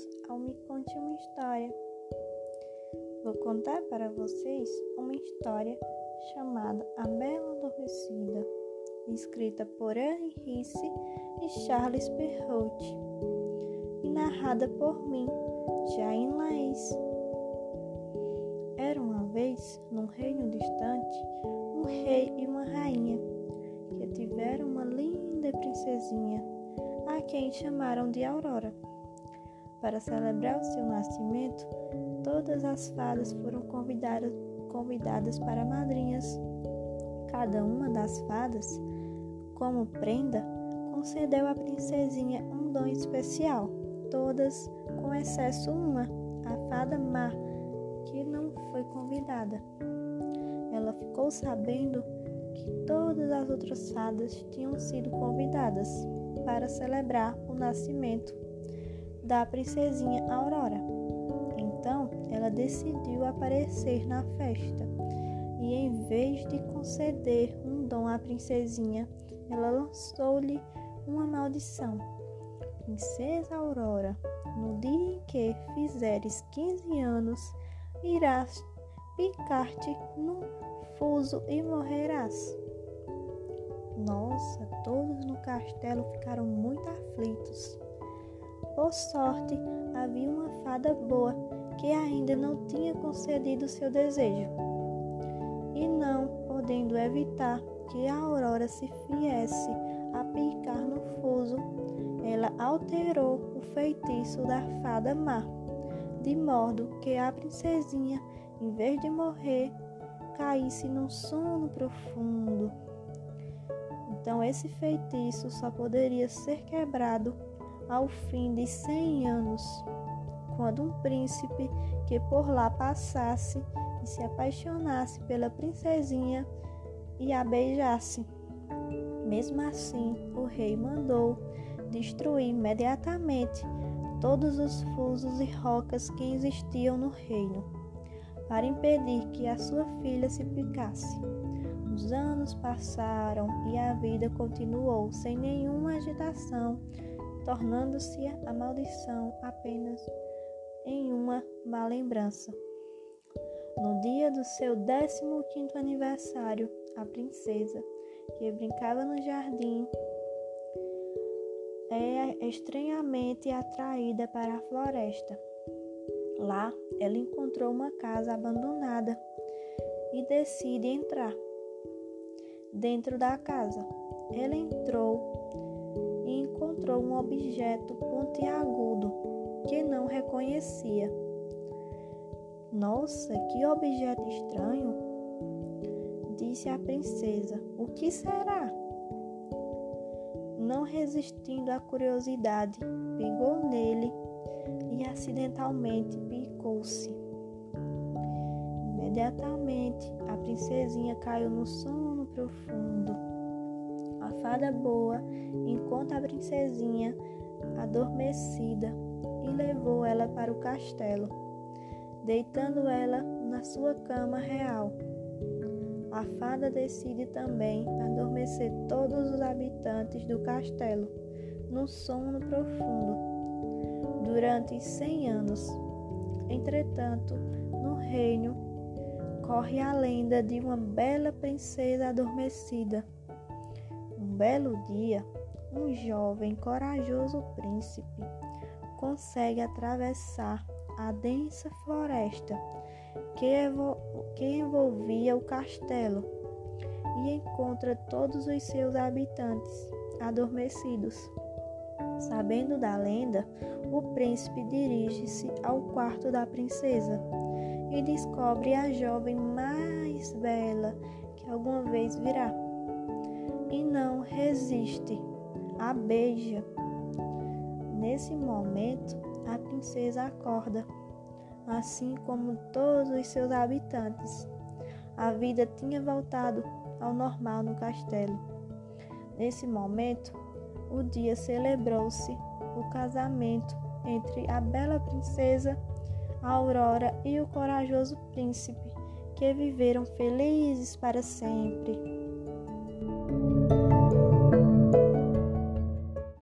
bem-vindos ao Me Conte uma História. Vou contar para vocês uma história chamada A Bela Adormecida, escrita por Anne Risse e Charles Perrault e narrada por mim, Jain Laís. Era uma vez, num reino distante, um rei e uma rainha que tiveram uma linda princesinha, a quem chamaram de Aurora. Para celebrar o seu nascimento, todas as fadas foram convidadas, convidadas para madrinhas. Cada uma das fadas, como prenda, concedeu à princesinha um dom especial, todas com excesso uma, a fada má, que não foi convidada. Ela ficou sabendo que todas as outras fadas tinham sido convidadas para celebrar o nascimento da princesinha Aurora. Então ela decidiu aparecer na festa e, em vez de conceder um dom à princesinha, ela lançou-lhe uma maldição. Princesa Aurora, no dia em que fizeres 15 anos, irás picar-te no fuso e morrerás. Nossa, todos no castelo ficaram muito aflitos. Por sorte, havia uma fada boa que ainda não tinha concedido seu desejo. E não podendo evitar que a aurora se viesse a picar no fuso, ela alterou o feitiço da fada má, de modo que a princesinha, em vez de morrer, caísse num sono profundo. Então, esse feitiço só poderia ser quebrado ao fim de cem anos, quando um príncipe que por lá passasse e se apaixonasse pela princesinha e a beijasse. Mesmo assim, o rei mandou destruir imediatamente todos os fusos e rocas que existiam no reino, para impedir que a sua filha se picasse. Os anos passaram e a vida continuou sem nenhuma agitação tornando-se a maldição apenas em uma má lembrança. No dia do seu 15 aniversário, a princesa, que brincava no jardim, é estranhamente atraída para a floresta. Lá, ela encontrou uma casa abandonada e decide entrar. Dentro da casa, ela entrou encontrou um objeto pontiagudo que não reconhecia. Nossa, que objeto estranho! Disse a princesa: O que será? Não resistindo à curiosidade, pegou nele e acidentalmente picou-se. Imediatamente a princesinha caiu no sono profundo fada boa encontra a princesinha adormecida e levou ela para o castelo, deitando ela na sua cama real. A fada decide também adormecer todos os habitantes do castelo no sono profundo durante cem anos. Entretanto, no reino corre a lenda de uma bela princesa adormecida belo dia, um jovem corajoso príncipe consegue atravessar a densa floresta que, que envolvia o castelo e encontra todos os seus habitantes adormecidos. Sabendo da lenda, o príncipe dirige-se ao quarto da princesa e descobre a jovem mais bela que alguma vez virá e não resiste, a beija. Nesse momento, a princesa acorda, assim como todos os seus habitantes. A vida tinha voltado ao normal no castelo. Nesse momento, o dia celebrou-se o casamento entre a bela princesa Aurora e o corajoso príncipe, que viveram felizes para sempre.